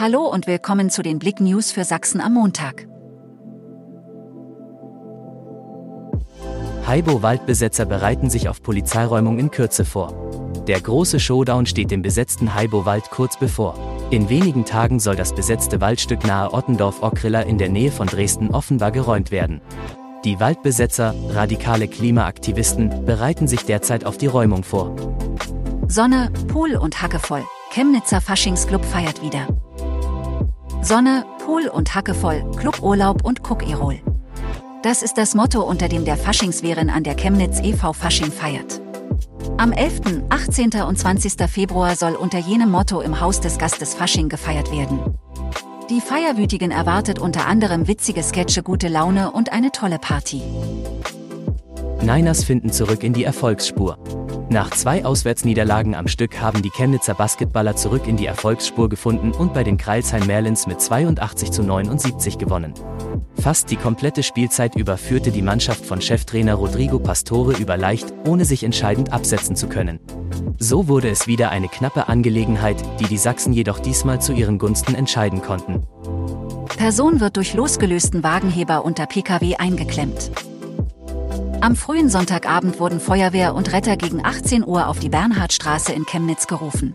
Hallo und willkommen zu den Blick News für Sachsen am Montag. Haibo-Waldbesetzer bereiten sich auf Polizeiräumung in Kürze vor. Der große Showdown steht dem besetzten Haibo-Wald kurz bevor. In wenigen Tagen soll das besetzte Waldstück nahe Ottendorf-Ockriller in der Nähe von Dresden offenbar geräumt werden. Die Waldbesetzer, radikale Klimaaktivisten, bereiten sich derzeit auf die Räumung vor. Sonne, Pool und Hacke voll. Chemnitzer Faschingsclub feiert wieder. Sonne, Pool und Hacke voll, Cluburlaub und Cook-Erol. Das ist das Motto, unter dem der Faschingswehren an der Chemnitz e.V. Fasching feiert. Am 11., 18. und 20. Februar soll unter jenem Motto im Haus des Gastes Fasching gefeiert werden. Die Feierwütigen erwartet unter anderem witzige Sketche, gute Laune und eine tolle Party. Niners finden zurück in die Erfolgsspur. Nach zwei Auswärtsniederlagen am Stück haben die Chemnitzer Basketballer zurück in die Erfolgsspur gefunden und bei den Kreilsheim Merlins mit 82 zu 79 gewonnen. Fast die komplette Spielzeit über führte die Mannschaft von Cheftrainer Rodrigo Pastore über leicht, ohne sich entscheidend absetzen zu können. So wurde es wieder eine knappe Angelegenheit, die die Sachsen jedoch diesmal zu ihren Gunsten entscheiden konnten. Person wird durch losgelösten Wagenheber unter Pkw eingeklemmt. Am frühen Sonntagabend wurden Feuerwehr und Retter gegen 18 Uhr auf die Bernhardstraße in Chemnitz gerufen.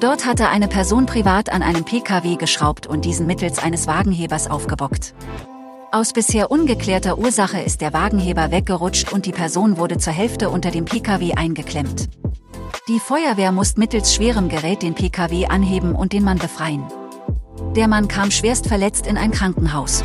Dort hatte eine Person privat an einem Pkw geschraubt und diesen mittels eines Wagenhebers aufgebockt. Aus bisher ungeklärter Ursache ist der Wagenheber weggerutscht und die Person wurde zur Hälfte unter dem Pkw eingeklemmt. Die Feuerwehr musste mittels schwerem Gerät den Pkw anheben und den Mann befreien. Der Mann kam schwerst verletzt in ein Krankenhaus.